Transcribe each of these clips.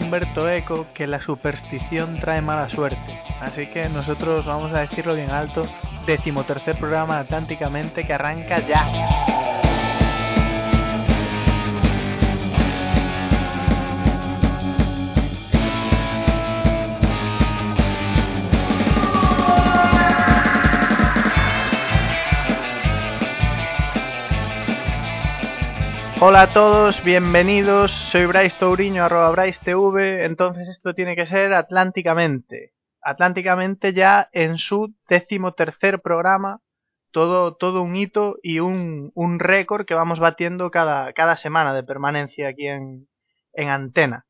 Humberto Eco que la superstición trae mala suerte. Así que nosotros vamos a decirlo bien alto, decimotercer programa Atlánticamente que arranca ya. Hola a todos, bienvenidos. Soy Bryce Touriño, arroba Bryce TV. Entonces esto tiene que ser Atlánticamente. Atlánticamente ya en su décimo tercer programa. Todo, todo un hito y un, un récord que vamos batiendo cada, cada semana de permanencia aquí en, en antena.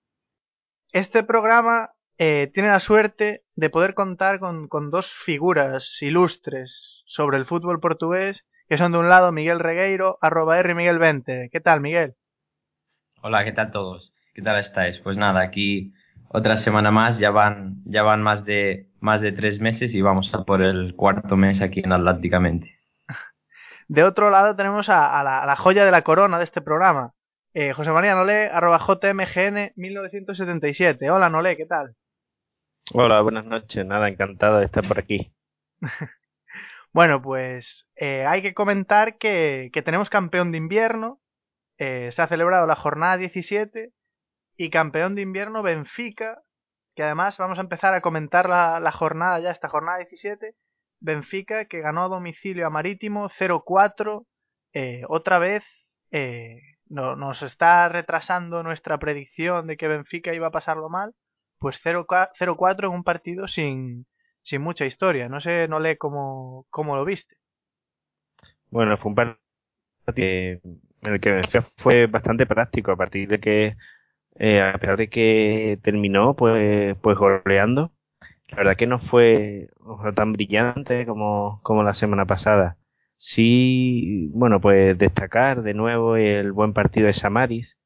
Este programa eh, tiene la suerte de poder contar con, con dos figuras ilustres sobre el fútbol portugués que son de un lado Miguel Regueiro, arroba R Miguel 20. ¿Qué tal, Miguel? Hola, ¿qué tal todos? ¿Qué tal estáis? Pues nada, aquí otra semana más, ya van, ya van más de, más de tres meses y vamos a por el cuarto mes aquí en Atlánticamente. De otro lado tenemos a, la, joya de la corona de este programa, eh, José María Nolé, arroba JMGN 1977. Hola Nolé, ¿qué tal? Hola, buenas noches, nada, encantado de estar por aquí. Bueno, pues eh, hay que comentar que, tenemos campeón de invierno. Eh, se ha celebrado la jornada 17 y campeón de invierno Benfica, que además vamos a empezar a comentar la, la jornada ya, esta jornada 17. Benfica que ganó a domicilio a Marítimo 0-4. Eh, otra vez eh, no, nos está retrasando nuestra predicción de que Benfica iba a pasarlo mal. Pues 0-4 en un partido sin, sin mucha historia. No sé, no lee cómo, cómo lo viste. Bueno, fue un partido en el que fue bastante práctico a partir de que, eh, a pesar de que terminó pues, pues goleando, la verdad que no fue, tan brillante como, como la semana pasada. Sí, bueno, pues destacar de nuevo el buen partido de Samaris,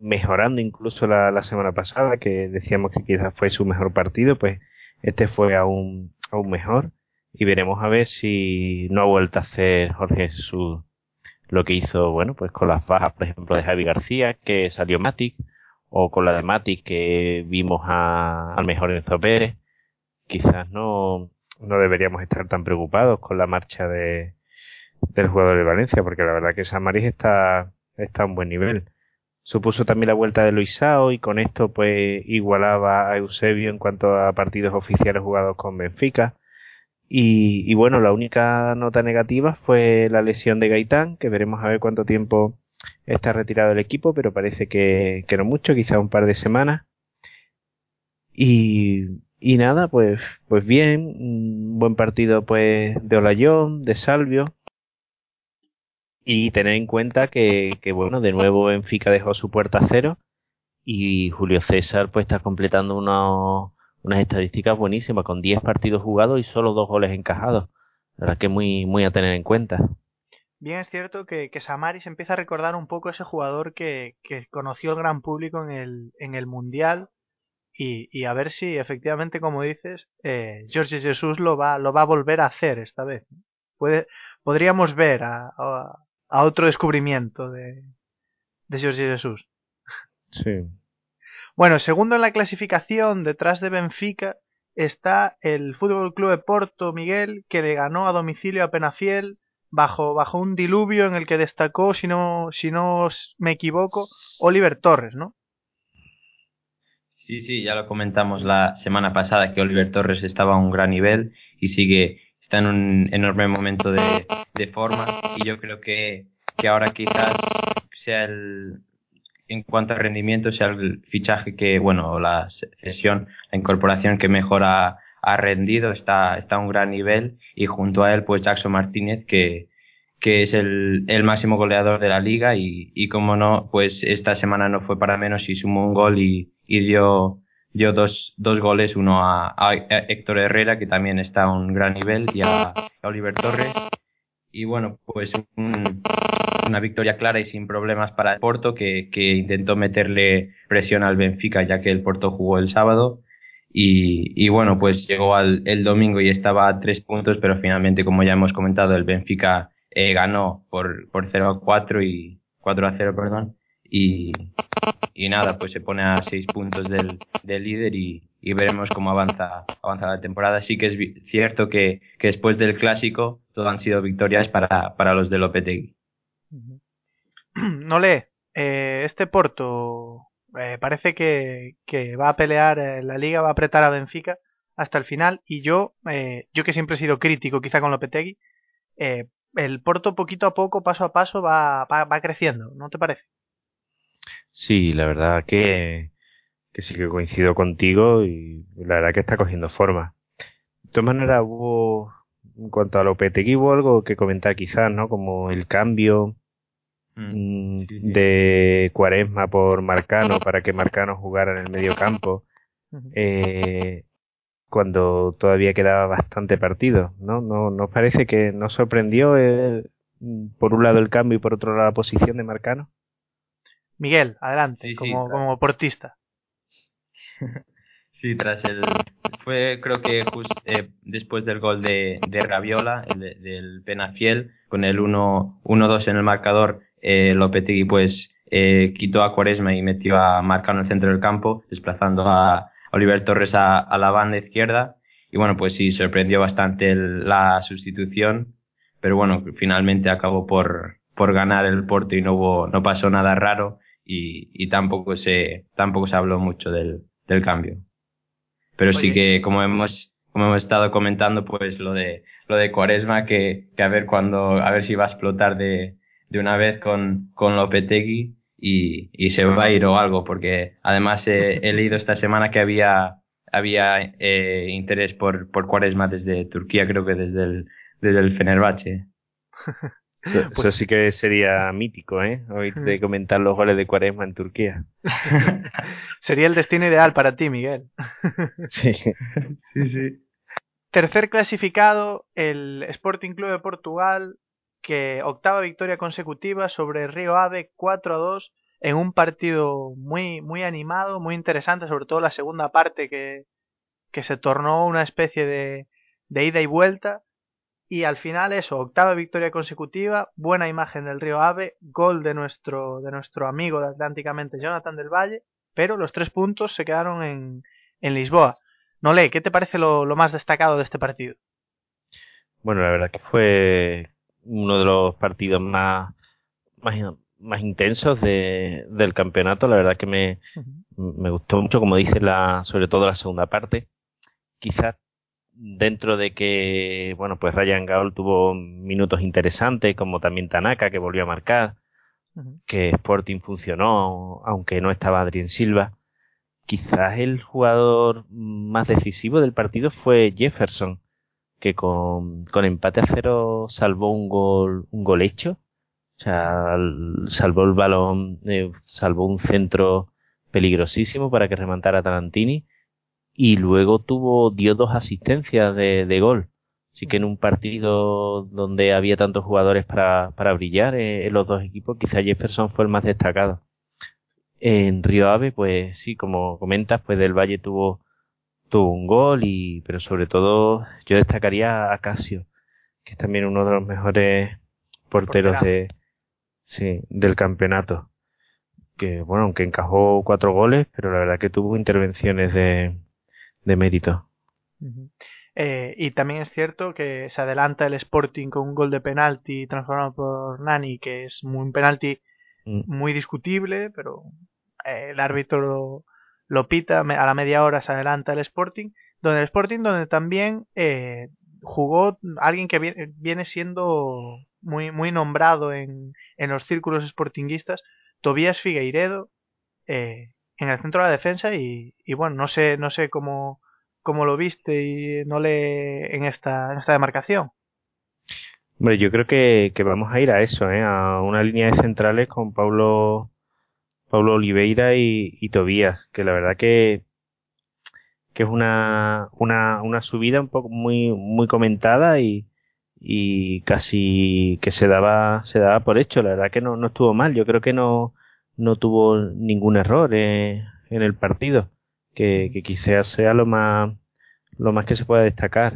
mejorando incluso la, la semana pasada, que decíamos que quizás fue su mejor partido, pues este fue aún, aún mejor y veremos a ver si no ha vuelto a hacer Jorge Jesús lo que hizo, bueno, pues con las bajas, por ejemplo, de Javi García, que salió Matic, o con la de Matic que vimos a, al mejor Enzo Pérez. Quizás no, no deberíamos estar tan preocupados con la marcha de, del jugador de Valencia, porque la verdad que Samaris está, está a un buen nivel. Supuso también la vuelta de Luisao y con esto pues igualaba a Eusebio en cuanto a partidos oficiales jugados con Benfica. Y, bueno, la única nota negativa fue la lesión de Gaitán, que veremos a ver cuánto tiempo está retirado del equipo, pero parece que, que no mucho, quizá un par de semanas. Y, y nada, pues, pues bien, un buen partido pues de Olayón, de Salvio, y tener en cuenta que, que, bueno, de nuevo Benfica dejó su puerta a cero y Julio César pues está completando unas estadísticas buenísimas con 10 partidos jugados y solo dos goles encajados. La verdad que muy, muy a tener en cuenta. Bien, es cierto que, que Samaris empieza a recordar un poco ese jugador que, que conoció el gran público en el, en el Mundial y, y a ver si efectivamente, como dices, eh, Jorge Jesús lo va, lo va a volver a hacer esta vez. Puede, podríamos ver a, a otro descubrimiento de, de Jorge Jesús. Sí. Bueno, segundo en la clasificación, detrás de Benfica, está el Fútbol Club de Porto Miguel, que le ganó a domicilio a Penafiel bajo, bajo un diluvio en el que destacó, si no, si no me equivoco, Oliver Torres, ¿no? Sí, sí, ya lo comentamos la semana pasada que Oliver Torres estaba a un gran nivel y sigue está en un enorme momento de, de forma y yo creo que, que ahora quizás sea el, en cuanto a rendimiento, sea el fichaje que, bueno, la sesión, la incorporación que mejor ha, ha, rendido, está, está a un gran nivel y junto a él, pues Jackson Martínez, que, que es el, el máximo goleador de la liga y, y como no, pues esta semana no fue para menos y sumó un gol y, y dio dio dos, dos goles, uno a, a, Héctor Herrera, que también está a un gran nivel, y a, Oliver Torres. Y bueno, pues un, una victoria clara y sin problemas para el Porto, que, que intentó meterle presión al Benfica, ya que el Porto jugó el sábado. Y, y bueno, pues llegó al, el domingo y estaba a tres puntos, pero finalmente, como ya hemos comentado, el Benfica eh, ganó por, por 0 a 4 y 4 a 0, perdón. Y, y nada, pues se pone a seis puntos del, del líder y, y veremos cómo avanza, avanza la temporada. Sí que es cierto que, que después del clásico todo han sido victorias para, para los de Lopetegui. No lee, eh, este Porto eh, parece que, que, va a pelear eh, la liga, va a apretar a Benfica hasta el final y yo, eh, yo que siempre he sido crítico quizá con Lopetegui, eh, el Porto poquito a poco, paso a paso va, va, va creciendo, ¿no te parece? Sí, la verdad que, que sí que coincido contigo y la verdad que está cogiendo forma. De todas maneras, hubo, en cuanto a Lopetegui, hubo algo que comentar quizás, ¿no? Como el cambio mm, sí, sí. de Cuaresma por Marcano para que Marcano jugara en el medio campo. Eh, cuando todavía quedaba bastante partido, ¿no? ¿No nos parece que nos sorprendió el, por un lado el cambio y por otro lado la posición de Marcano? Miguel, adelante, sí, como, sí, como portista. Sí, tras el. Fue, creo que just, eh, después del gol de, de Raviola, el de, del Penafiel, con el 1-2 en el marcador, eh, Lopetegui pues eh, quitó a Cuaresma y metió a Marcano en el centro del campo, desplazando a Oliver Torres a, a la banda izquierda. Y bueno, pues sí, sorprendió bastante el, la sustitución, pero bueno, finalmente acabó por, por ganar el Porto y no hubo, no pasó nada raro y, y tampoco se, tampoco se habló mucho del, del cambio. Pero Oye. sí que como hemos, como hemos estado comentando, pues lo de, lo de Cuaresma, que, que a ver cuando, a ver si va a explotar de, de una vez con, con Lopetegui y, y se va a ir o algo, porque además he, he leído esta semana que había, había eh, interés por, por Cuaresma desde Turquía, creo que desde el, desde el Fenerbahce. Eso, pues, eso, sí que sería mítico, ¿eh? Oírte comentar los goles de Cuaresma en Turquía. sería el destino ideal para ti, Miguel. sí. sí, sí. Tercer clasificado, el Sporting Club de Portugal, que octava victoria consecutiva sobre Río Ave 4 a 2 en un partido muy, muy animado, muy interesante, sobre todo la segunda parte que, que se tornó una especie de, de ida y vuelta y al final eso, octava victoria consecutiva, buena imagen del Río Ave, gol de nuestro, de nuestro amigo de Atlánticamente, Jonathan del Valle, pero los tres puntos se quedaron en, en Lisboa. Nole, ¿qué te parece lo, lo, más destacado de este partido? Bueno, la verdad que fue uno de los partidos más, más, más intensos de, del campeonato. La verdad que me, uh -huh. me gustó mucho, como dice la, sobre todo la segunda parte. Quizás dentro de que, bueno, pues Ryan Gaul tuvo minutos interesantes, como también Tanaka, que volvió a marcar, uh -huh. que Sporting funcionó, aunque no estaba Adrien Silva. Quizás el jugador más decisivo del partido fue Jefferson, que con, con empate a cero salvó un gol, un gol hecho. O sea, salvó el balón, eh, salvó un centro peligrosísimo para que remontara Tarantini y luego tuvo dio dos asistencias de, de gol. Así que en un partido donde había tantos jugadores para, para brillar eh, en los dos equipos, quizá Jefferson fue el más destacado. En Río Ave, pues sí, como comentas, pues del Valle tuvo, tuvo un gol y, pero sobre todo yo destacaría a Casio, que es también uno de los mejores porteros de, sí, del campeonato. Que bueno, aunque encajó cuatro goles, pero la verdad que tuvo intervenciones de, de mérito. Uh -huh. eh, y también es cierto que se adelanta el Sporting con un gol de penalti transformado por Nani, que es un penalti mm. muy discutible, pero eh, el árbitro lo, lo, pita, a la media hora se adelanta el Sporting, donde el Sporting donde también eh, jugó alguien que viene, viene siendo muy, muy nombrado en, en los círculos sportinguistas, Tobías Figueiredo, eh, en el centro de la defensa y, bueno, no sé, no sé cómo, cómo lo viste y no le en esta, en esta demarcación. Hombre, yo creo que, que vamos a ir a eso, ¿eh? a una línea de centrales con Pablo, Pablo Oliveira y, y Tobías, que la verdad que, que es una, una, una subida un poco muy, muy comentada y, y casi que se daba, se daba por hecho, la verdad que no, no estuvo mal, yo creo que no, no tuvo ningún error eh, en el partido, que, que quizás sea lo más, lo más que se pueda destacar.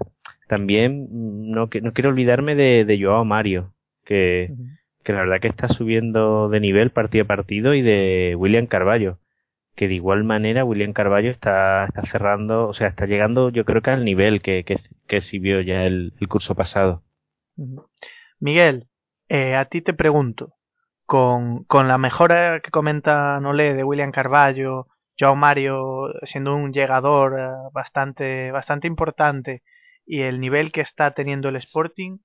También no, no quiero olvidarme de, de Joao Mario, que, uh -huh. que la verdad que está subiendo de nivel partido a partido y de William Carballo que de igual manera William Carballo está, está cerrando, o sea, está llegando yo creo que al nivel que, que, que vio ya el, curso pasado. Miguel, eh, a ti te pregunto, con, con la mejora que comenta Nolé de William Carballo, Joao Mario siendo un llegador eh, bastante, bastante importante y el nivel que está teniendo el Sporting,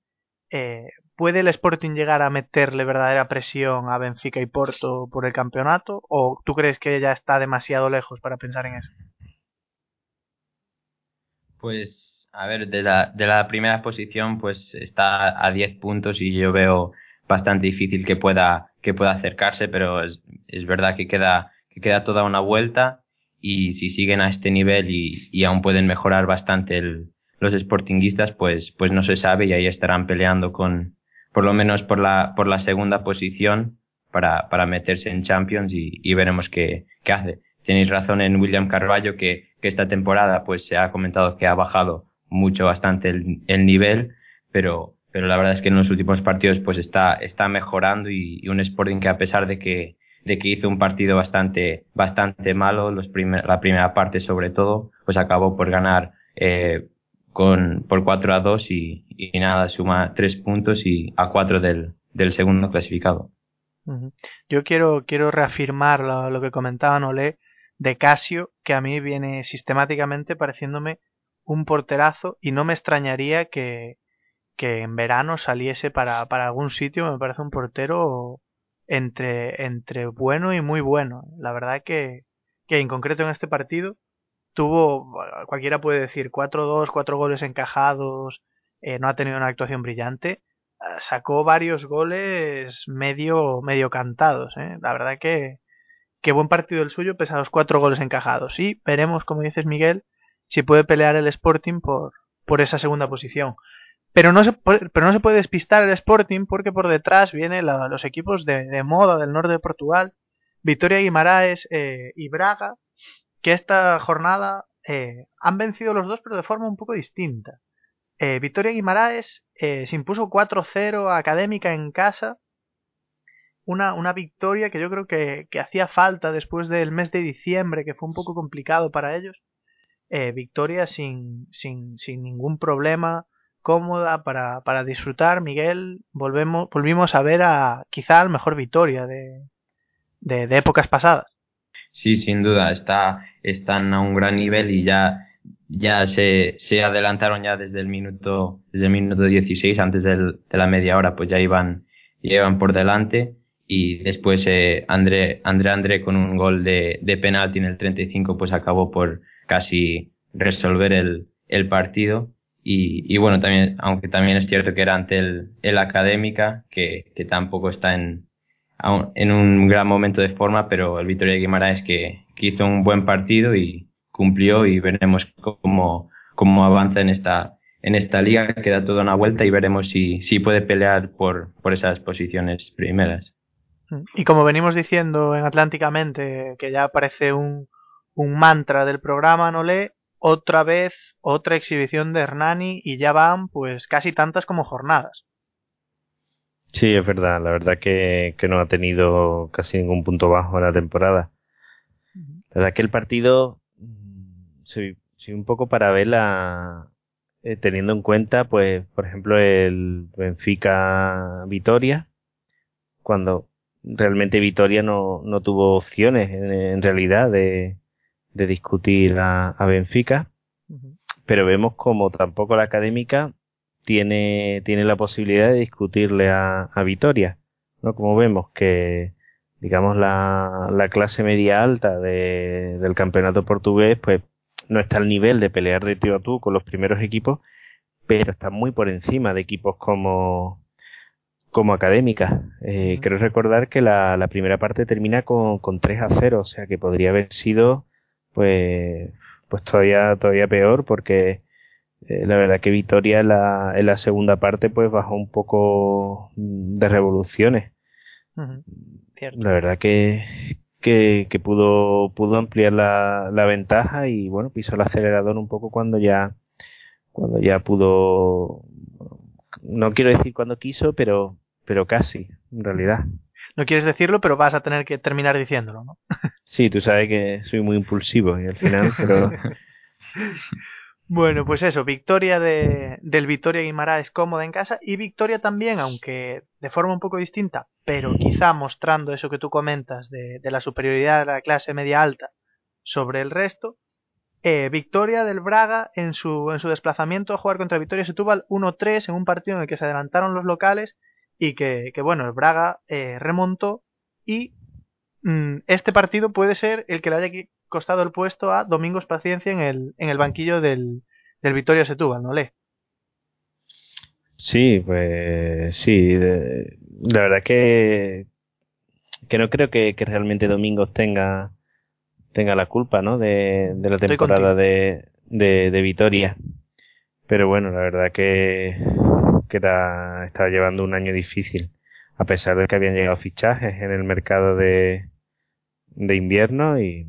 eh, ¿Puede el Sporting llegar a meterle verdadera presión a Benfica y Porto por el campeonato? ¿O tú crees que ya está demasiado lejos para pensar en eso? Pues, a ver, de la, de la primera posición, pues está a 10 puntos y yo veo bastante difícil que pueda, que pueda acercarse, pero es, verdad que queda, que queda toda una vuelta y si siguen a este nivel y, y aún pueden mejorar bastante los sportinguistas, pues, pues no se sabe y ahí estarán peleando con, por lo menos por la, por la segunda posición para, para meterse en Champions y, y veremos qué, qué hace. Tenéis razón en William Carvalho que, que esta temporada pues se ha comentado que ha bajado mucho bastante el nivel, pero, pero la verdad es que en los últimos partidos pues está, está mejorando y, y un Sporting que a pesar de que, de que hizo un partido bastante, bastante malo, los primer, la primera parte sobre todo, pues acabó por ganar eh, con, por 4 a 2 y, y nada, suma 3 puntos y a 4 del, del segundo clasificado. Yo quiero, quiero reafirmar lo, lo que comentaba Nolé de Casio, que a mí viene sistemáticamente pareciéndome un porterazo y no me extrañaría que, que en verano saliese para, para algún sitio, me parece un portero entre, entre bueno y muy bueno. La verdad que, que en concreto en este partido tuvo, cualquiera puede decir, 4-2, 4 goles encajados, eh, no ha tenido una actuación brillante, ah, sacó varios goles medio, medio cantados. ¿eh? La verdad que, que buen partido el suyo pese a los cuatro goles encajados. Y veremos, como dices Miguel, si puede pelear el Sporting por, por esa segunda posición. Pero no, se, pero no se puede despistar el Sporting porque por detrás vienen los equipos de, moda del norte de Portugal, Victoria Guimaraes eh, y Braga, que esta jornada eh, han vencido los dos, pero de forma un poco distinta. Eh, Victoria Guimaraes eh, se impuso 4-0 a Académica en casa. Una, una victoria que yo creo que, que, hacía falta después del mes de diciembre, que fue un poco complicado para ellos. Eh, victoria sin, sin, sin ningún problema, cómoda para, para disfrutar. Miguel, volvemos, volvimos a ver a quizá el mejor Victoria de, de, de épocas pasadas. Sí, sin duda, está, están a un gran nivel y ya, ya se, se adelantaron ya desde el minuto, desde el minuto 16, antes del, de la media hora, pues ya iban, ya iban por delante y después eh, André, André André con un gol de, de penalti en el 35 pues acabó por casi resolver el, el partido y, y bueno también aunque también es cierto que era ante el, el Académica que, que tampoco está en, en un gran momento de forma, pero el Victoria de Guimaraes que, que hizo un buen partido y cumplió y veremos cómo, cómo avanza en esta, en esta liga, queda toda una vuelta y veremos si, si puede pelear por, por esas posiciones primeras. Y como venimos diciendo en Atlánticamente, que ya parece un, un mantra del programa, no lee, otra vez otra exhibición de Hernani y ya van pues casi tantas como jornadas. Sí, es verdad. La verdad que, que no ha tenido casi ningún punto bajo en la temporada. La verdad que el partido, sí, sí un poco para verla, eh, teniendo en cuenta, pues, por ejemplo, el Benfica Vitoria, cuando realmente Vitoria no, no tuvo opciones en, en realidad de, de discutir a, a Benfica, pero vemos como tampoco la académica tiene, tiene la posibilidad de discutirle a, a Vitoria, ¿no? Como vemos que, digamos, la, la clase media alta de, del campeonato portugués, pues no está al nivel de pelear de tío a tú con los primeros equipos, pero está muy por encima de equipos como, como académica. Eh, Creo recordar que la, la primera parte termina con, con 3 a 0, o sea que podría haber sido, pues, pues todavía, todavía peor porque eh, la verdad que Vitoria en la, en la segunda parte pues bajó un poco de revoluciones. La verdad que, que, que, pudo, pudo ampliar la, la ventaja y bueno, pisó el acelerador un poco cuando ya, cuando ya pudo, no quiero decir cuando quiso, pero, pero casi. en realidad. No quieres decirlo, pero vas a tener que terminar diciéndolo, ¿no? Sí, tú sabes que soy muy impulsivo y al final, pero... Bueno, pues eso, victoria de, del Victoria Guimaraes cómoda en casa y victoria también, aunque de forma un poco distinta, pero quizá mostrando eso que tú comentas de, la superioridad de la clase media alta sobre el resto, eh, victoria del Braga en su, en su desplazamiento a jugar contra Victoria Setúbal 1-3 en un partido en el que se adelantaron los locales y que, que bueno, el Braga eh, remontó y este partido puede ser el que le haya costado el puesto a Domingos Paciencia en el, en el banquillo del, del Victoria Setúbal, ¿no le? Sí, pues sí, de, la verdad que que no creo que, que, realmente Domingos tenga tenga la culpa, ¿no? De, de la temporada de, de, de, Vitoria. Pero bueno, la verdad que, que está llevando un año difícil. A pesar de que habían llegado fichajes en el mercado de, de invierno y,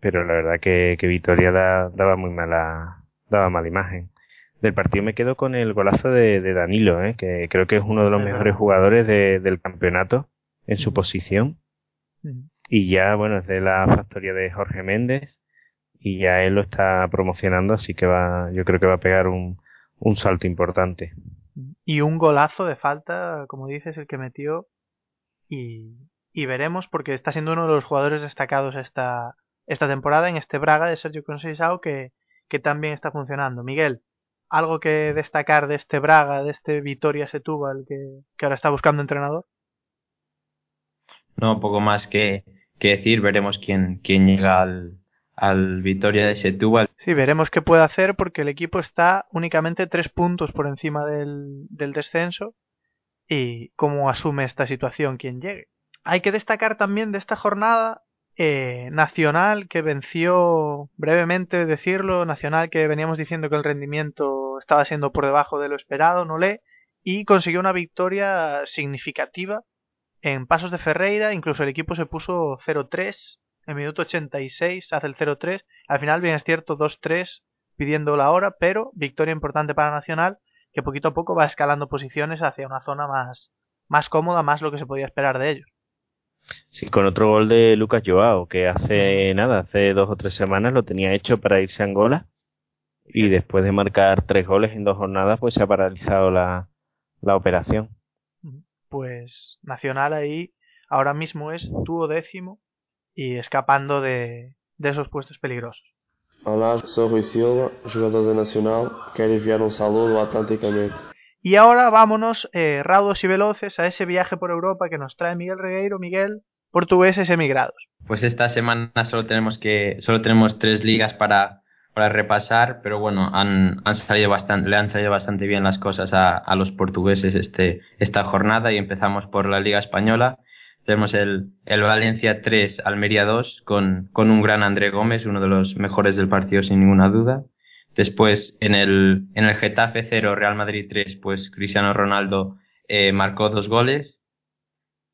pero la verdad que, que Vitoria da, daba muy mala, daba mala imagen. Del partido me quedo con el golazo de, de Danilo, ¿eh? que creo que es uno de los mejores jugadores de, del campeonato en su posición. Y ya, bueno, es de la factoría de Jorge Méndez y ya él lo está promocionando, así que va, yo creo que va a pegar un, un salto importante. Y un golazo de falta, como dices, el que metió. Y, y veremos, porque está siendo uno de los jugadores destacados esta, esta temporada en este Braga de Sergio Conceição que, que también está funcionando. Miguel, ¿algo que destacar de este Braga, de este Vitoria Setúbal que, que ahora está buscando entrenador? No, poco más que, que decir. Veremos quién, quién llega al, al Vitoria de Setúbal. Sí, veremos qué puede hacer porque el equipo está únicamente tres puntos por encima del, del descenso y cómo asume esta situación quien llegue. Hay que destacar también de esta jornada eh, Nacional que venció, brevemente decirlo, Nacional que veníamos diciendo que el rendimiento estaba siendo por debajo de lo esperado, no le, y consiguió una victoria significativa en Pasos de Ferreira, incluso el equipo se puso 0-3, en minuto 86 hace el 0-3, al final bien es cierto 2-3 pidiendo la hora, pero victoria importante para Nacional que poquito a poco va escalando posiciones hacia una zona más, más cómoda, más lo que se podía esperar de ellos. Sí, con otro gol de Lucas Joao, que hace nada, hace dos o tres semanas lo tenía hecho para irse a Angola y después de marcar tres goles en dos jornadas, pues se ha paralizado la, la operación. Pues Nacional ahí ahora mismo es duodécimo y escapando de, de esos puestos peligrosos. Hola, soy Rui Silva, jugador de Nacional. Quiero enviar un saludo. Y ahora vámonos, eh, raudos y veloces, a ese viaje por Europa que nos trae Miguel Regueiro. Miguel, portugueses emigrados. Pues esta semana solo tenemos que solo tenemos tres ligas para, para repasar, pero bueno, han, han salido bastante, le han salido bastante bien las cosas a, a los portugueses este, esta jornada y empezamos por la Liga Española. Tenemos el, el Valencia 3, Almería 2, con, con un gran André Gómez, uno de los mejores del partido sin ninguna duda. Después, en el, en el Getafe 0, Real Madrid 3, pues Cristiano Ronaldo eh, marcó dos goles.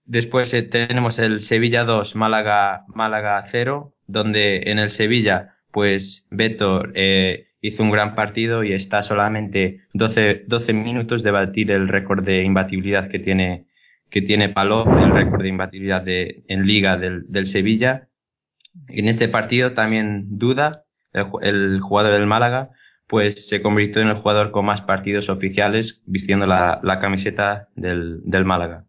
Después eh, tenemos el Sevilla 2, Málaga, Málaga 0, donde en el Sevilla, pues Beto eh, hizo un gran partido y está solamente 12, 12 minutos de batir el récord de imbatibilidad que tiene, que tiene Paló, el récord de imbatibilidad de, en Liga del, del Sevilla. En este partido también duda, el, jugador del Málaga, pues se convirtió en el jugador con más partidos oficiales vistiendo la, la camiseta del, del Málaga.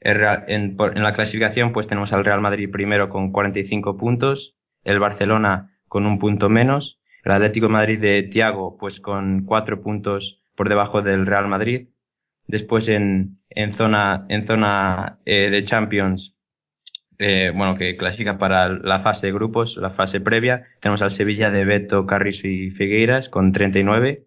En, en, la clasificación pues tenemos al Real Madrid primero con 45 puntos, el Barcelona con un punto menos, el Atlético Madrid de Tiago pues con cuatro puntos por debajo del Real Madrid. Después en, en zona, en zona eh, de Champions eh, bueno, que clasifica para la fase de grupos, la fase previa. Tenemos al Sevilla de Beto, Carrizo y Figueiras con 39.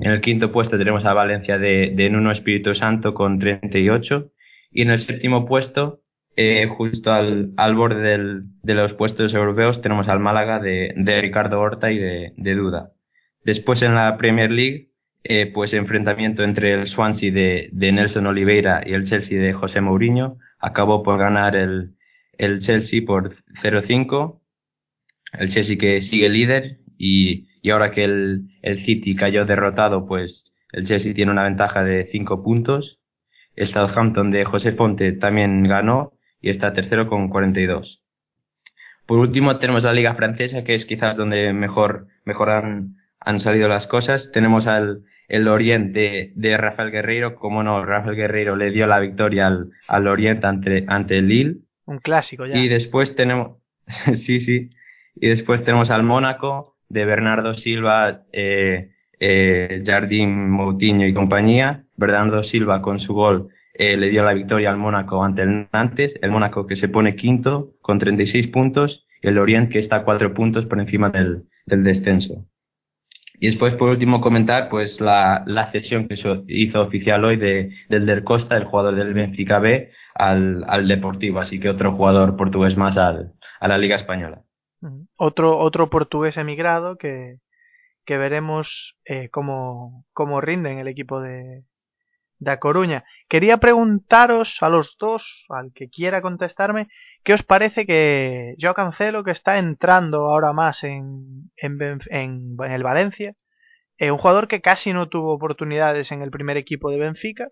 En el quinto puesto tenemos a Valencia de, Nuno Espíritu Santo con 38. Y en el séptimo puesto, eh, justo al, borde de los puestos europeos, tenemos al Málaga de, Ricardo Horta y de, de Duda. Después en la Premier League, eh, pues enfrentamiento entre el Swansea de, de Nelson Oliveira y el Chelsea de José Mourinho. Acabó por ganar el, el Chelsea por 0-5. El Chelsea que sigue líder y, y ahora que el, el City cayó derrotado, pues el Chelsea tiene una ventaja de 5 puntos. El Southampton de José Ponte también ganó y está tercero con 42. Por último tenemos la Liga Francesa, que es quizás donde mejor, han salido las cosas. Tenemos al el Oriente de Rafael Guerreiro, como no, Rafael Guerreiro le dio la victoria al, al Oriente ante, ante el Lille. Un clásico ya. Y después tenemos, sí, sí, y después tenemos al Mónaco de Bernardo Silva, eh, eh, Jardín Moutinho y compañía. Bernardo Silva con su gol eh, le dio la victoria al Mónaco ante el Nantes, el Mónaco que se pone quinto con 36 puntos y el Orient que está a cuatro puntos por encima del, del descenso. Y después, por último, comentar pues la, la cesión que hizo oficial hoy de, del Del Costa, el jugador del Benfica B, al, al Deportivo. Así que otro jugador portugués más al, a la Liga Española. Otro, otro portugués emigrado que, que veremos eh, cómo, cómo rinde en el equipo de, de Coruña. Quería preguntaros a los dos, al que quiera contestarme, ¿qué os parece que yo Cancelo, que está entrando ahora más en, en, en, el Valencia, eh, un jugador que casi no tuvo oportunidades en el primer equipo de Benfica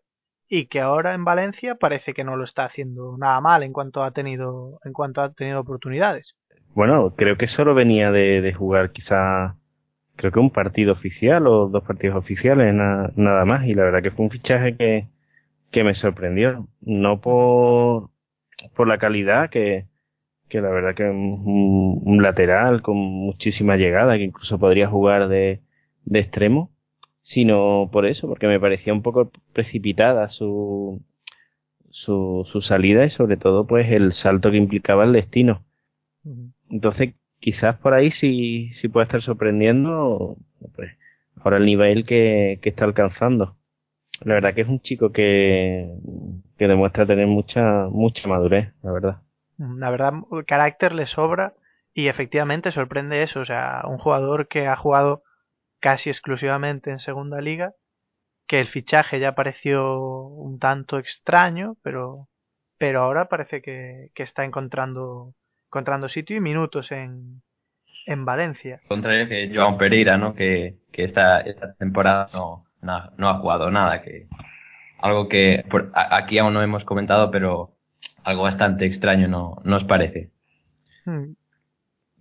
y que ahora en Valencia parece que no lo está haciendo nada mal en cuanto ha tenido, en cuanto ha tenido oportunidades? Bueno, creo que solo venía de, jugar quizá creo que un partido oficial o dos partidos oficiales, nada más. Y la verdad que fue un fichaje que, que me sorprendió. No por, por la calidad, que, que la verdad que un, un, lateral con muchísima llegada, que incluso podría jugar de, de extremo, sino por eso, porque me parecía un poco precipitada su, su, su salida y sobre todo pues el salto que implicaba el destino. Entonces quizás por ahí sí, sí puede estar sorprendiendo pues, ahora el nivel que, que está alcanzando. La verdad que es un chico que, que demuestra tener mucha, mucha madurez, la verdad. La verdad, el carácter le sobra y efectivamente sorprende eso. O sea, un jugador que ha jugado casi exclusivamente en segunda liga, que el fichaje ya pareció un tanto extraño, pero, pero ahora parece que, que está encontrando encontrando sitio y minutos en, en Valencia. Contrario que Joan Pereira, ¿no? Que, que esta, esta temporada no, no, no, ha jugado nada, que algo que por, aquí aún no hemos comentado, pero algo bastante extraño, ¿no nos parece? Hmm.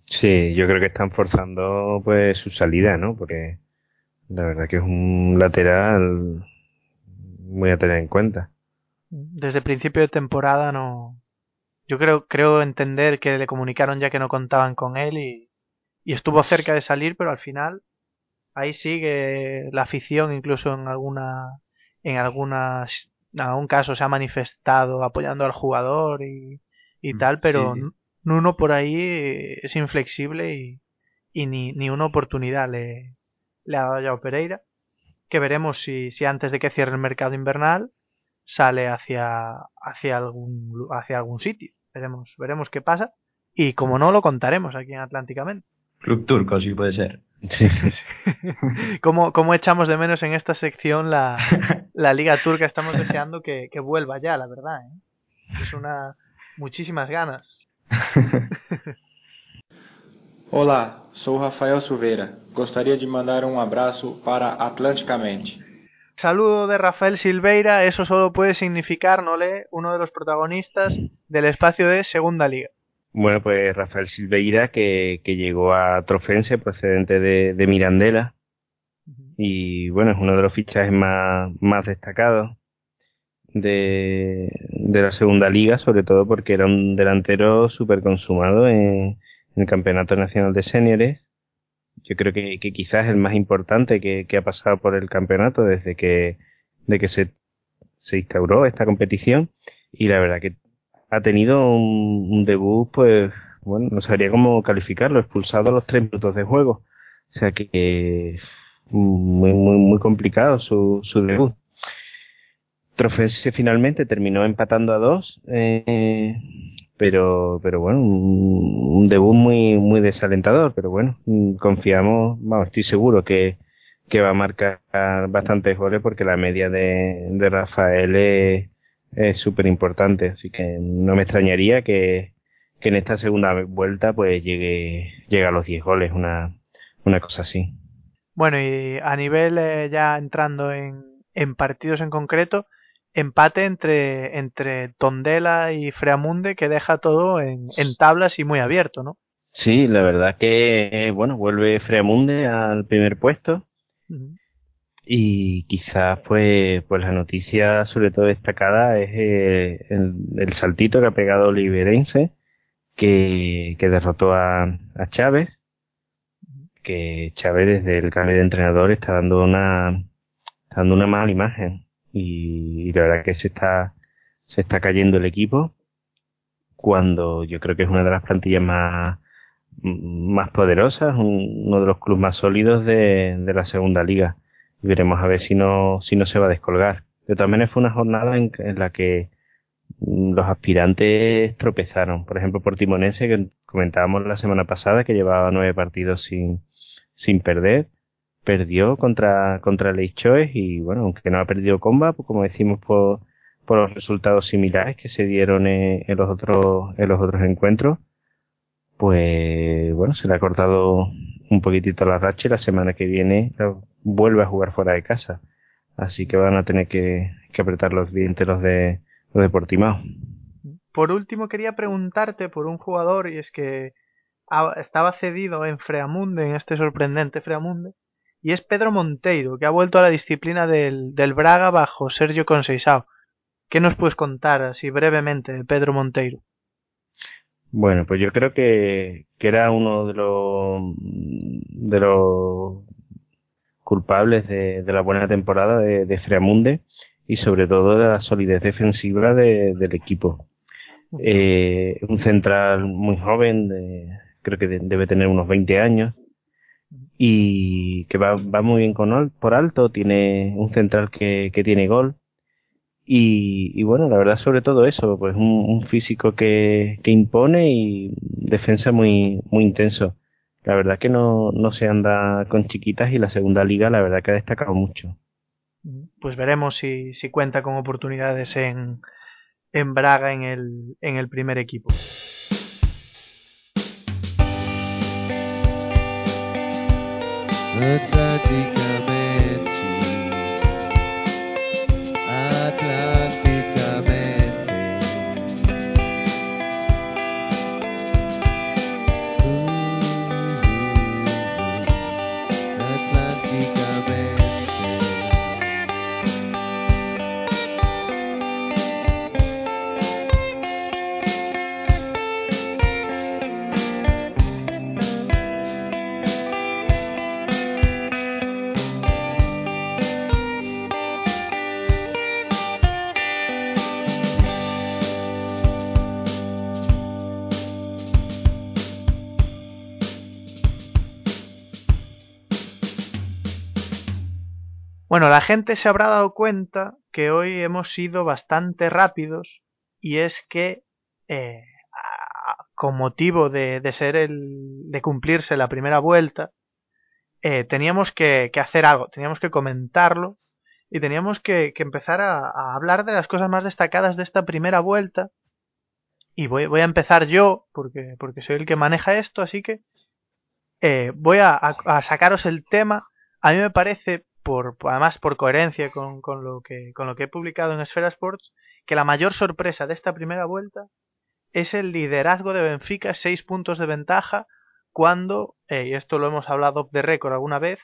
Sí, yo creo que están forzando pues su salida, ¿no? Porque la verdad que es un lateral muy a tener en cuenta. Desde principio de temporada no, yo creo, creo entender que le comunicaron ya que no contaban con él y, y estuvo cerca de salir, pero al final ahí sigue la afición, incluso en alguna, en algunas, en algún caso se ha manifestado apoyando al jugador y, y mm, tal, pero sí. Nuno por ahí es inflexible y, y ni, ni una oportunidad le, le ha dado ya a Pereira, que veremos si, si antes de que cierre el mercado invernal sale hacia, hacia algún, hacia algún sitio. Veremos, veremos qué pasa. Y como no, lo contaremos aquí en Atlánticamente. Club turco, sí puede ser. Sí. ¿Cómo, ¿Cómo, echamos de menos en esta sección la, la Liga Turca? Estamos deseando que, que vuelva ya, la verdad. ¿eh? Es una. muchísimas ganas. Olá, sou Rafael Silveira. Gostaria de mandar um abraço para Atlanticamente. Saludo de Rafael Silveira, eso solo puede significar, ¿no le? Uno de los protagonistas del espacio de Segunda Liga. Bueno, pues Rafael Silveira, que, que llegó a Trofense procedente de, de Mirandela. Y bueno, es uno de los fichajes más, más destacados de, la segunda liga, sobre todo porque era un delantero súper consumado en, el Campeonato Nacional de Seniores. Yo creo que, que quizás el más importante que, ha pasado por el campeonato desde que, de que se, se instauró esta competición. Y la verdad que ha tenido un, un debut pues bueno no sabría cómo calificarlo expulsado a los tres minutos de juego. O sea que muy muy muy complicado su, su debut Trofense finalmente terminó empatando a dos eh, pero pero bueno un, debut muy muy desalentador pero bueno confiamos vamos estoy seguro que, que va a marcar bastantes goles porque la media de, de Rafael es súper importante así que no me extrañaría que, que en esta segunda vuelta pues llegue llegue a los 10 goles una una cosa así. Bueno y a nivel eh, ya entrando en, en partidos en concreto empate entre, entre Tondela y Freamunde que deja todo en, en tablas y muy abierto, ¿no? Sí, la verdad que, bueno, vuelve Freamunde al primer puesto. Y quizás, pues, pues la noticia sobre todo destacada es eh, el, saltito que ha pegado Oliverense, que, que derrotó a, a Chávez. Que Chávez desde el cambio de entrenador está dando una, está dando una mala imagen. Y, la verdad que se está, se está cayendo el equipo cuando yo creo que es una de las plantillas más, más poderosas, uno de los clubes más sólidos de, de, la segunda liga. Y veremos a ver si no, si no se va a descolgar. De todas maneras fue una jornada en, en la que los aspirantes tropezaron. Por ejemplo, por Timonense, que comentábamos la semana pasada, que llevaba nueve partidos sin, sin perder, perdió contra, contra Choice y bueno, aunque no ha perdido comba, pues como decimos por, por los resultados similares que se dieron en, en los otros, en los otros encuentros, pues bueno, se le ha cortado un poquitito la racha y la semana que viene vuelve a jugar fuera de casa. Así que van a tener que, apretar los dientes los de, los de. Por último, quería preguntarte por un jugador y es que estaba cedido en Freamunde, en este sorprendente Freamunde, y es Pedro Monteiro, que ha vuelto a la disciplina del, del Braga bajo Sergio Conceizao. ¿Qué nos puedes contar así brevemente de Pedro Monteiro? Bueno, pues yo creo que, que era uno de los de los culpables de, de la buena temporada de, de, Freamunde y sobre todo de la solidez defensiva de, del equipo. Eh, un central muy joven, de, creo que debe tener unos 20 años y que va, va muy bien con por alto, tiene un central que, que tiene gol y, y, bueno, la verdad sobre todo eso, pues un, un físico que, que, impone y defensa muy, muy intenso. La verdad que no, no se anda con chiquitas y la segunda liga la verdad que ha destacado mucho. Pues veremos si, si cuenta con oportunidades en, en Braga en el, en el primer equipo. setajika Bueno, la gente se habrá dado cuenta que hoy hemos sido bastante rápidos y es que eh, con motivo de, ser el de cumplirse la primera vuelta eh, teníamos que, hacer algo, teníamos que comentarlo y teníamos que, empezar a, a, hablar de las cosas más destacadas de esta primera vuelta. Y voy, voy a empezar yo porque, porque soy el que maneja esto así que eh, voy a, a sacaros el tema. A mí me parece por, además por coherencia con, lo que, con lo que he publicado en Esfera Sports, que la mayor sorpresa de esta primera vuelta es el liderazgo de Benfica, seis puntos de ventaja, cuando, eh, y esto lo hemos hablado de récord alguna vez,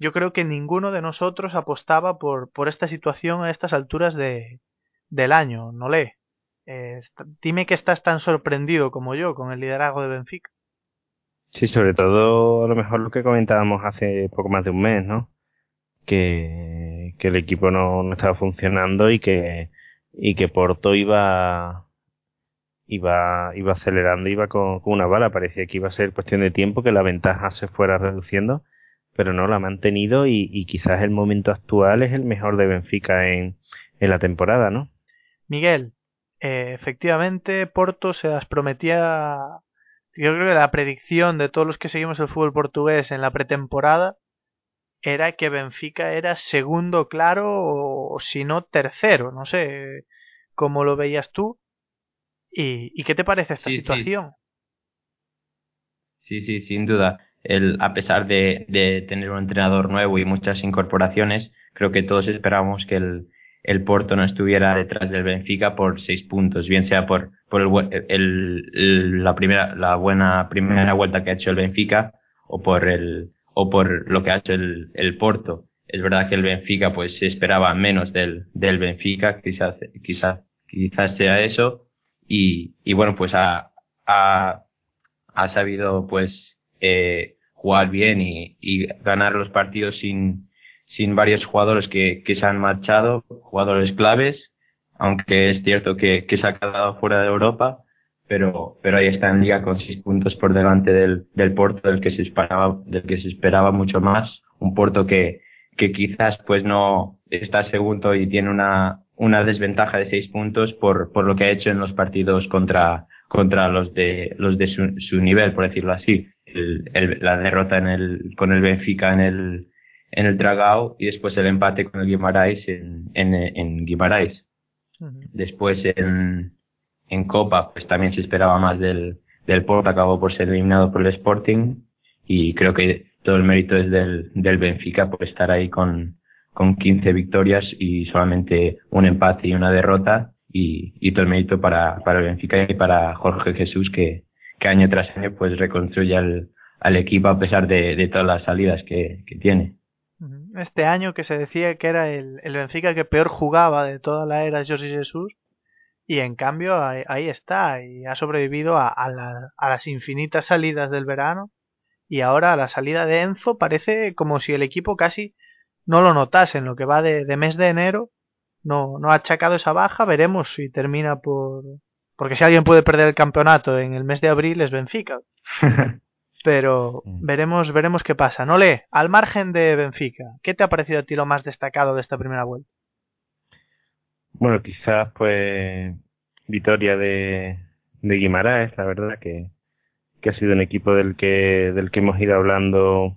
yo creo que ninguno de nosotros apostaba por, por esta situación a estas alturas de, del año, no lee. Eh, dime que estás tan sorprendido como yo con el liderazgo de Benfica. Sí, sobre todo a lo mejor lo que comentábamos hace poco más de un mes, ¿no? Que, el equipo no, estaba funcionando y que, y que Porto iba, iba, iba acelerando, iba con, una bala. Parecía que iba a ser cuestión de tiempo que la ventaja se fuera reduciendo, pero no la ha mantenido y, y quizás el momento actual es el mejor de Benfica en, en la temporada, ¿no? Miguel, eh, efectivamente Porto se las prometía, yo creo que la predicción de todos los que seguimos el fútbol portugués en la pretemporada era que Benfica era segundo claro o, si no tercero, no sé cómo lo veías tú y, y qué te parece esta sí, situación. Sí. sí, sí, sin duda. El, a pesar de, de, tener un entrenador nuevo y muchas incorporaciones, creo que todos esperábamos que el, el Porto no estuviera detrás del Benfica por seis puntos, bien sea por, por el, el, la primera, la buena primera vuelta que ha hecho el Benfica o por el, o por lo que ha hecho el, el Porto. Es verdad que el Benfica pues se esperaba menos del, del Benfica, quizás, quizás, quizás sea eso. Y, y bueno, pues ha, ha, ha sabido pues eh, jugar bien y, y ganar los partidos sin, sin varios jugadores que, que se han marchado, jugadores claves, aunque es cierto que, que se ha quedado fuera de Europa, pero, pero ahí está en liga con seis puntos por delante del, del Porto del que se esperaba, del que se esperaba mucho más, un Porto que, que quizás pues no está segundo y tiene una, una desventaja de seis puntos por, por lo que ha hecho en los partidos contra, contra los de, los de su, su nivel, por decirlo así. El, el, la derrota en el, con el Benfica en el, en el Dragao y después el empate con el Guimarães en, en, en Guimarães. Después en, en Copa, pues también se esperaba más del, del Porto, acabó por ser eliminado por el Sporting y creo que todo el mérito es del, del Benfica por estar ahí con, con 15 victorias y solamente un empate y una derrota y, y todo el mérito para, para el Benfica y para Jorge Jesús que, que año tras año pues reconstruye al, al equipo a pesar de, de todas las salidas que, que tiene. Este año que se decía que era el, el Benfica que peor jugaba de toda la era Jorge Jesús y en cambio ahí, ahí está y ha sobrevivido a, a, la, a, las infinitas salidas del verano y ahora a la salida de Enzo parece como si el equipo casi no lo notase en lo que va de, de mes de enero no, no ha achacado esa baja veremos si termina por porque si alguien puede perder el campeonato en el mes de abril es Benfica pero mm. veremos veremos qué pasa. No lee, al margen de Benfica, ¿qué te ha parecido a ti lo más destacado de esta primera vuelta? Bueno, quizás pues Vitoria de, de Guimaraes, la verdad que, que ha sido un equipo del que del que hemos ido hablando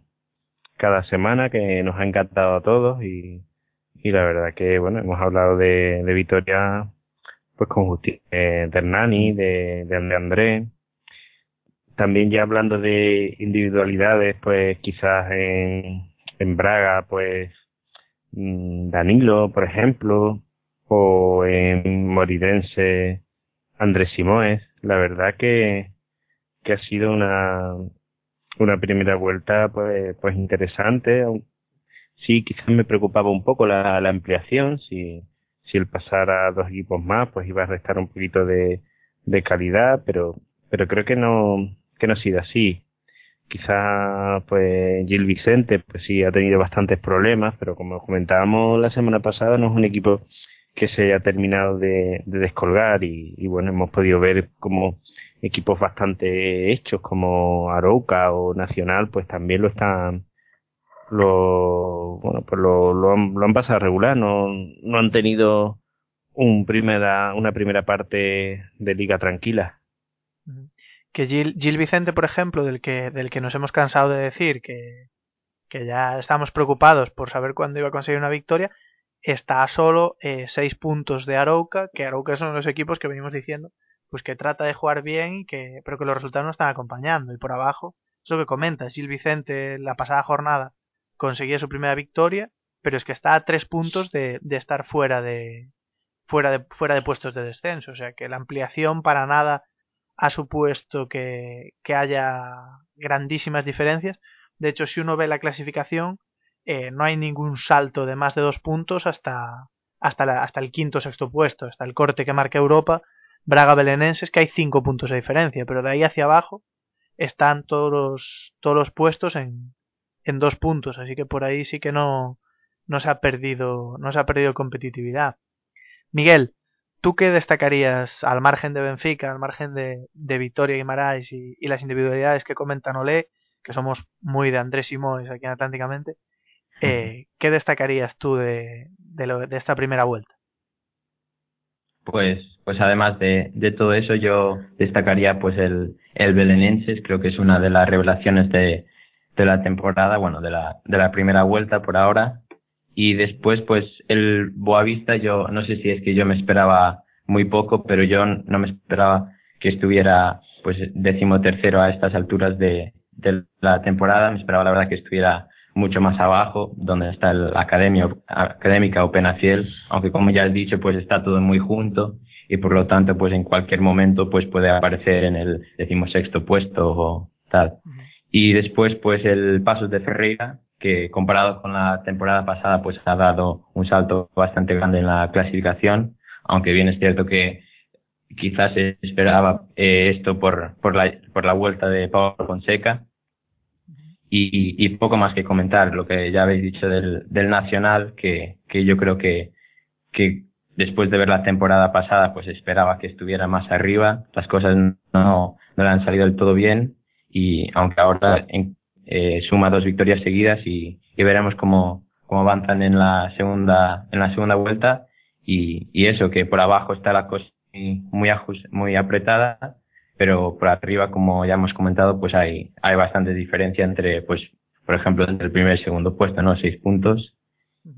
cada semana, que nos ha encantado a todos y, y la verdad que bueno, hemos hablado de, de Vitoria pues con justicia de Hernani, de, de André, también ya hablando de individualidades, pues quizás en, en Braga, pues mm, Danilo, por ejemplo, o en Moridense Andrés Simoes, la verdad que, que ha sido una, una primera vuelta pues, pues interesante. Sí, quizás me preocupaba un poco la, la ampliación, si, si el pasar a dos equipos más, pues iba a restar un poquito de, de calidad, pero, pero creo que no, que no ha sido así. Quizá, pues, Gil Vicente, pues sí, ha tenido bastantes problemas, pero como comentábamos la semana pasada, no es un equipo que se haya terminado de, de descolgar y, bueno, hemos podido ver como equipos bastante hechos como Arouca o Nacional, pues también lo están, lo, bueno, pues lo, lo, han, lo han pasado regular, no, no han tenido un primera, una primera parte de liga tranquila. Que Gil, Gil Vicente, por ejemplo, del que, del que nos hemos cansado de decir que, que ya estamos preocupados por saber cuándo iba a conseguir una victoria, está a solo eh, seis puntos de Arouca, que uno de los equipos que venimos diciendo, pues que trata de jugar bien y que, pero que los resultados no están acompañando. Y por abajo, es lo que comenta, Gil Vicente la pasada jornada conseguía su primera victoria, pero es que está a tres puntos de, de estar fuera de, fuera de, fuera de puestos de descenso. O sea que la ampliación para nada ha supuesto que, que haya grandísimas diferencias. De hecho, si uno ve la clasificación, eh, no hay ningún salto de más de dos puntos hasta, hasta, la, hasta el quinto sexto puesto, hasta el corte que marca Europa. Braga Belenenses, que hay cinco puntos de diferencia, pero de ahí hacia abajo están todos los, todos los puestos en, en dos puntos, así que por ahí sí que no, no se ha perdido, no se ha perdido competitividad. Miguel, ¿Tú qué destacarías al margen de Benfica, al margen de, de Vitoria Guimaraes y, y, las individualidades que comentan Olé, que somos muy de Andrés Simóes aquí en Atlánticamente? Eh, ¿Qué destacarías tú de, de, lo, de, esta primera vuelta? Pues, pues además de, de todo eso, yo destacaría pues el, el Belenenses, creo que es una de las revelaciones de, de la temporada, bueno, de la, de la primera vuelta por ahora, y después, pues, el Boavista, yo no sé si es que yo me esperaba muy poco, pero yo no me esperaba que estuviera, pues, décimo tercero a estas alturas de, de la temporada. Me esperaba, la verdad, que estuviera mucho más abajo, donde está la academia académica o Penafiel, aunque como ya has dicho, pues está todo muy junto y por lo tanto, pues en cualquier momento, pues puede aparecer en el decimosexto puesto o tal. Y después, pues el paso de Ferreira, que comparado con la temporada pasada, pues ha dado un salto bastante grande en la clasificación, aunque bien es cierto que quizás se esperaba eh, esto por, por, la, por la vuelta de Pablo Fonseca. Y, y, poco más que comentar, lo que ya habéis dicho del, Nacional, que, que yo creo que, que después de ver la temporada pasada, pues esperaba que estuviera más arriba. Las cosas no, no le han salido del todo bien y aunque ahora eh, suma dos victorias seguidas y, y veremos cómo, cómo avanzan en la segunda, en la segunda vuelta y, y eso, que por abajo está la cosa muy, muy apretada, pero por arriba, como ya hemos comentado, pues hay, hay bastante diferencia entre, pues, por ejemplo, entre el primer y segundo puesto, ¿no? Seis puntos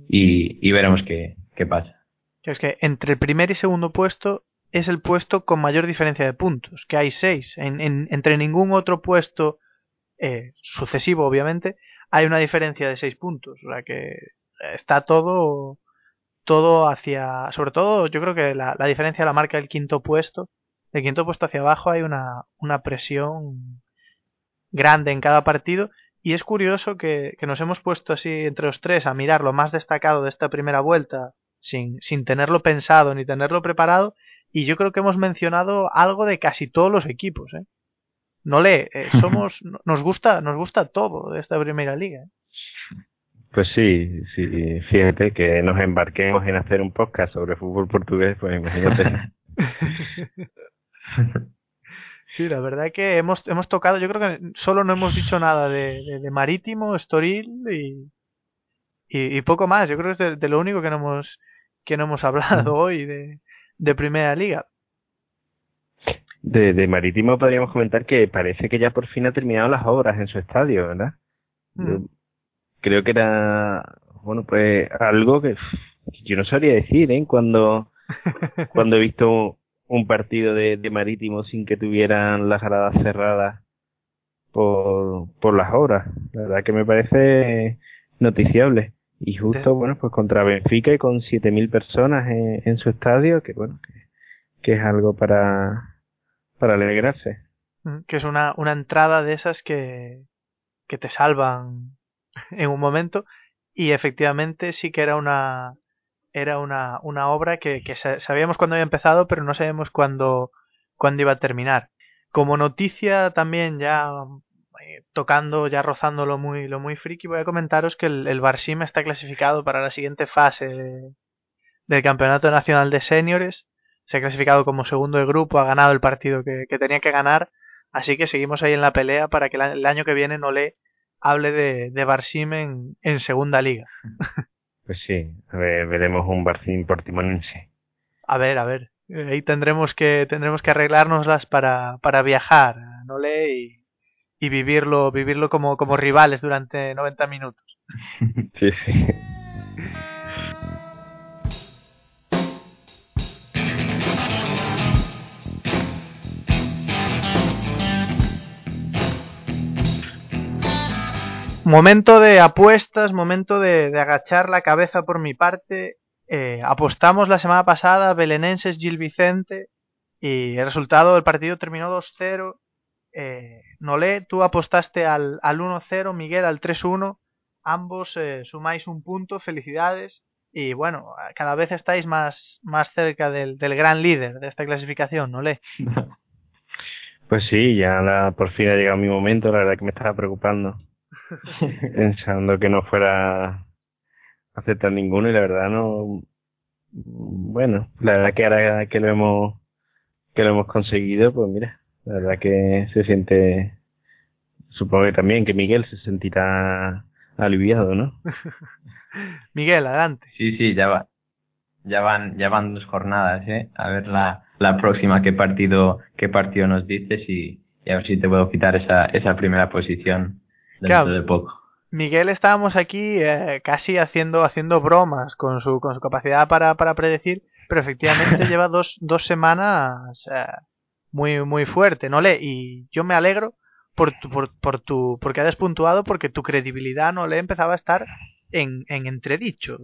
y, y veremos qué, qué pasa. Es que entre el primer y segundo puesto es el puesto con mayor diferencia de puntos, que hay seis. En, en, entre ningún otro puesto eh, sucesivo, obviamente, hay una diferencia de seis puntos. O sea que está todo, todo hacia, sobre todo, yo creo que la, la diferencia la marca el quinto puesto. Del quinto puesto hacia abajo hay una, una presión grande en cada partido. Y es curioso que, que nos hemos puesto así entre los tres a mirar lo más destacado de esta primera vuelta sin, sin tenerlo pensado ni tenerlo preparado y yo creo que hemos mencionado algo de casi todos los equipos, ¿eh? No le, eh, somos, nos gusta, nos gusta todo de esta primera liga. ¿eh? Pues sí, sí, fíjate que nos embarquemos en hacer un podcast sobre fútbol portugués, pues imagínate. sí, la verdad que hemos, hemos tocado, yo creo que solo no hemos dicho nada de, de, de Marítimo, Estoril y, y, y, poco más. Yo creo que es de, de, lo único que no hemos, que no hemos hablado hoy de, de Primera Liga. De, de Marítimo podríamos comentar que parece que ya por fin ha terminado las obras en su estadio, ¿verdad? Mm. Creo que era, bueno, pues algo que yo no sabría decir, ¿eh? Cuando, cuando he visto un partido de, de Marítimo sin que tuvieran las gradas cerradas por, por las obras. La verdad que me parece noticiable. Y justo, bueno, pues contra Benfica y con 7.000 personas en, en, su estadio, que bueno, que, que es algo para, para alegrarse. Mm, que es una, una entrada de esas que, que te salvan en un momento y efectivamente sí que era una era una, una obra que, que sabíamos cuándo había empezado pero no sabíamos cuándo, cuándo iba a terminar. Como noticia también ya eh, tocando, ya rozando lo muy, lo muy friki, voy a comentaros que el, el está clasificado para la siguiente fase del Campeonato Nacional de Seniores. Se ha clasificado como segundo de grupo, ha ganado el partido que, tenía que ganar, así que seguimos ahí en la pelea para que el año que viene no le hable de, de Barsim en segunda liga. Pues sí, a ver, veremos un Barsim portimonense. A ver, a ver. Ahí tendremos que tendremos que arreglárnoslas para, para viajar, ¿no le? Y, y vivirlo, vivirlo como, como rivales durante 90 minutos. Sí, sí. Momento de apuestas, momento de, agachar la cabeza por mi parte. Eh, apostamos la semana pasada Belenenses Gil Vicente y el resultado del partido terminó 2-0 eh, Nolé, tú apostaste al, al 1-0, Miguel al 3-1, ambos eh, sumáis un punto, felicidades. Y bueno, cada vez estáis más, más cerca del, del gran líder de esta clasificación, Nolé. Pues sí, ya la, por fin ha llegado mi momento, la verdad que me estaba preocupando. pensando que no fuera a aceptar ninguno y la verdad no bueno la verdad que ahora que lo hemos que lo hemos conseguido pues mira la verdad que se siente, supongo que también que Miguel se sentirá aliviado, ¿no? Miguel, adelante. Sí, sí, ya va. Ya van, ya van dos jornadas, ¿eh? A ver la, la próxima qué partido, qué partido nos dices y, y a ver si te puedo quitar esa, esa primera posición claro. de poco. Miguel estábamos aquí eh, casi haciendo haciendo bromas con su con su capacidad para, para predecir, pero efectivamente lleva dos, dos semanas eh, muy, muy fuerte, ¿no? le Y yo me alegro por tu, por, por tu, porque ha despuntuado porque tu credibilidad no le empezaba a estar en, en entredicho.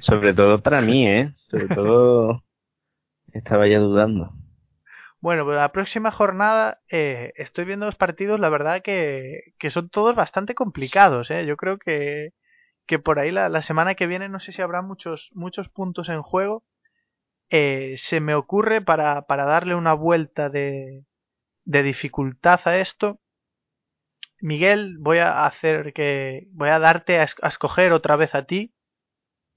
Sobre todo para mí, ¿eh? Sobre todo estaba ya dudando. Bueno, pues la próxima jornada eh, estoy viendo los partidos, la verdad que, que son todos bastante complicados, ¿eh? Yo creo que, que por ahí la, la semana que viene no sé si habrá muchos, muchos puntos en juego. Eh, se me ocurre para, para darle una vuelta de, de dificultad a esto. Miguel, voy a hacer que. Voy a darte a, escoger otra vez a ti.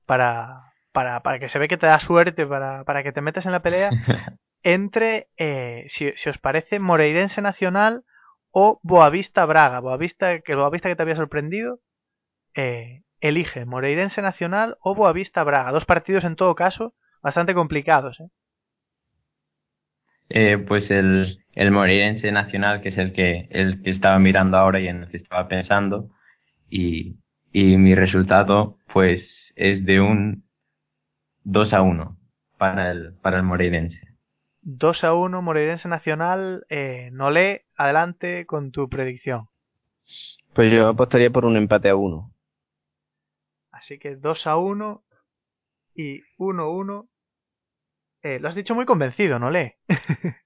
Para, para, para que se ve que te da suerte, para, para que te metas en la pelea. Entre, eh, si, si, os parece, Moreirense Nacional o Boavista Braga. Boavista, que Boavista que te había sorprendido. Eh, elige Moreirense Nacional o Boavista Braga. Dos partidos en todo caso bastante complicados. ¿eh? Eh, pues el, el Moreirense Nacional, que es el que, el que estaba mirando ahora y en el que estaba pensando, y, y mi resultado pues es de un 2 a 1 para el, para el Moreirense. 2 a 1 Moreirense Nacional, eh, Nolé, adelante con tu predicción. Pues yo apostaría por un empate a 1. Así que 2 a 1 y 1 1 eh, lo has dicho muy convencido, ¿no le?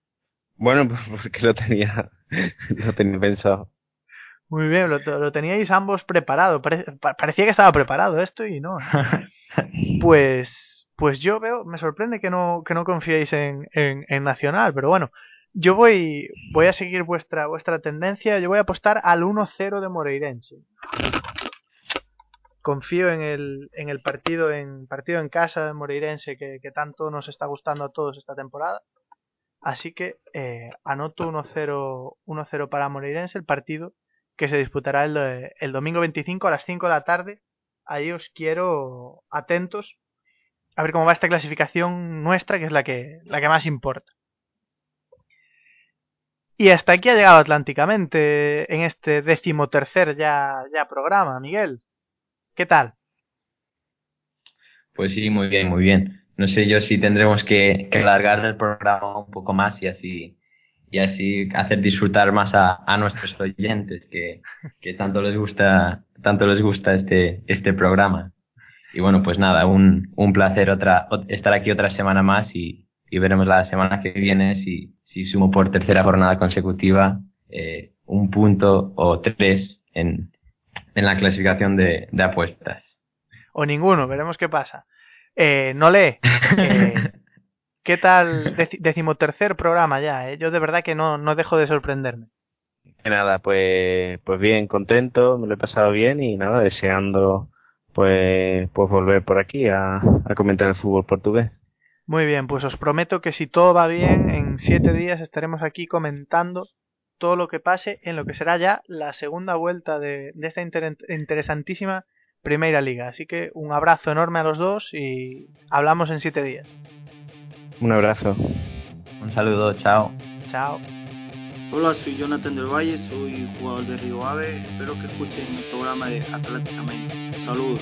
bueno, pues porque lo tenía, lo tenía pensado. Muy bien, lo, lo teníais ambos preparado. Pare, parecía que estaba preparado esto y no. pues, pues yo veo, me sorprende que no, que no confiéis en, en, en Nacional, pero bueno, yo voy, voy a seguir vuestra, vuestra tendencia. Yo voy a apostar al 1-0 de Moreirense confío en el, en el partido en partido en casa de Moreirense que, que tanto nos está gustando a todos esta temporada. Así que eh, anoto 1-0 1-0 para Moreirense, el partido que se disputará el, el, domingo 25 a las 5 de la tarde. Ahí os quiero atentos a ver cómo va esta clasificación nuestra, que es la que, la que más importa. Y hasta aquí ha llegado Atlánticamente en este decimotercer ya, ya programa, Miguel. ¿Qué tal? Pues sí, muy bien, muy bien. No sé yo si tendremos que, alargar el programa un poco más y así y así hacer disfrutar más a, a nuestros oyentes que, que, tanto les gusta tanto les gusta este este programa. Y bueno, pues nada, un, un placer otra estar aquí otra semana más y, y veremos la semana que viene si, si sumo por tercera jornada consecutiva eh, un punto o tres en, en la clasificación de, de apuestas. O ninguno, veremos qué pasa. Eh, no lee. Eh, ¿Qué tal decimotercer programa ya? Eh? Yo de verdad que no, no dejo de sorprenderme. Nada, pues, pues bien, contento, me lo he pasado bien y nada, deseando pues, pues volver por aquí a, a comentar el fútbol portugués. Muy bien, pues os prometo que si todo va bien, en siete días estaremos aquí comentando todo lo que pase en lo que será ya la segunda vuelta de, de esta inter interesantísima Primera Liga. Así que un abrazo enorme a los dos y hablamos en siete días. Un abrazo. Un saludo, chao. Chao. Hola, soy Jonathan del Valle, soy jugador de Río Ave. Espero que escuchen el programa de Atlánticamente. Saludos.